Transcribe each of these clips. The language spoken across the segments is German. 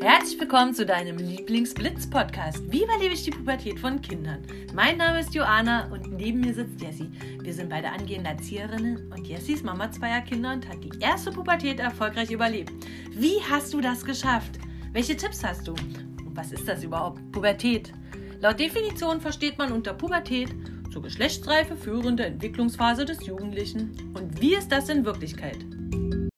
Herzlich willkommen zu deinem Lieblingsblitz-Podcast. Wie überlebe ich die Pubertät von Kindern? Mein Name ist Joana und neben mir sitzt Jessie. Wir sind beide angehende Erzieherinnen und Jessie ist Mama zweier Kinder und hat die erste Pubertät erfolgreich überlebt. Wie hast du das geschafft? Welche Tipps hast du? Und was ist das überhaupt? Pubertät. Laut Definition versteht man unter Pubertät zur Geschlechtsreife führende Entwicklungsphase des Jugendlichen. Und wie ist das in Wirklichkeit?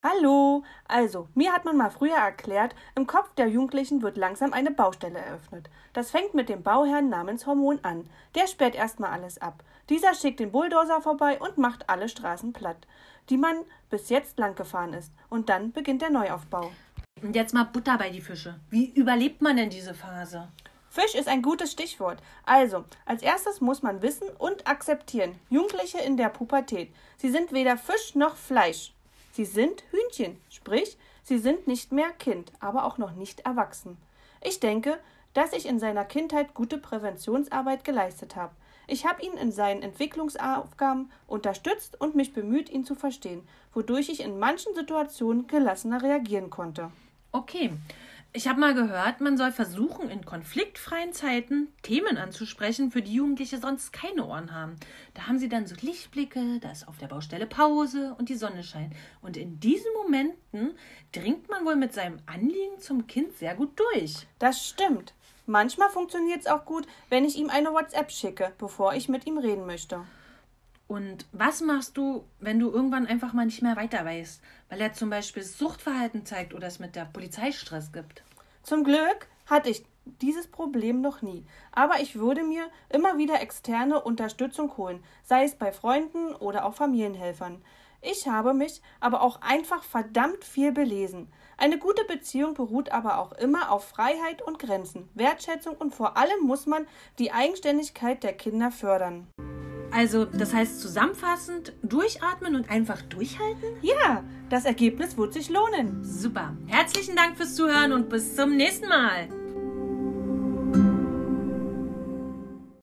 Hallo! Also, mir hat man mal früher erklärt, im Kopf der Jugendlichen wird langsam eine Baustelle eröffnet. Das fängt mit dem Bauherrn namens Hormon an. Der sperrt erstmal alles ab. Dieser schickt den Bulldozer vorbei und macht alle Straßen platt, die man bis jetzt lang gefahren ist. Und dann beginnt der Neuaufbau. Und jetzt mal Butter bei die Fische. Wie überlebt man denn diese Phase? Fisch ist ein gutes Stichwort. Also, als erstes muss man wissen und akzeptieren. Jugendliche in der Pubertät. Sie sind weder Fisch noch Fleisch. Sie sind Hühnchen, sprich, sie sind nicht mehr Kind, aber auch noch nicht erwachsen. Ich denke, dass ich in seiner Kindheit gute Präventionsarbeit geleistet habe. Ich habe ihn in seinen Entwicklungsaufgaben unterstützt und mich bemüht, ihn zu verstehen, wodurch ich in manchen Situationen gelassener reagieren konnte. Okay, ich habe mal gehört, man soll versuchen, in konfliktfreien Zeiten Themen anzusprechen, für die Jugendliche sonst keine Ohren haben. Da haben sie dann so Lichtblicke, da ist auf der Baustelle Pause und die Sonne scheint. Und in diesen Momenten dringt man wohl mit seinem Anliegen zum Kind sehr gut durch. Das stimmt. Manchmal funktioniert es auch gut, wenn ich ihm eine WhatsApp schicke, bevor ich mit ihm reden möchte. Und was machst du, wenn du irgendwann einfach mal nicht mehr weiter weißt, weil er zum Beispiel Suchtverhalten zeigt oder es mit der Polizei Stress gibt? Zum Glück hatte ich dieses Problem noch nie. Aber ich würde mir immer wieder externe Unterstützung holen, sei es bei Freunden oder auch Familienhelfern. Ich habe mich aber auch einfach verdammt viel belesen. Eine gute Beziehung beruht aber auch immer auf Freiheit und Grenzen, Wertschätzung und vor allem muss man die Eigenständigkeit der Kinder fördern. Also, das heißt zusammenfassend, durchatmen und einfach durchhalten? Ja, das Ergebnis wird sich lohnen. Super. Herzlichen Dank fürs Zuhören und bis zum nächsten Mal.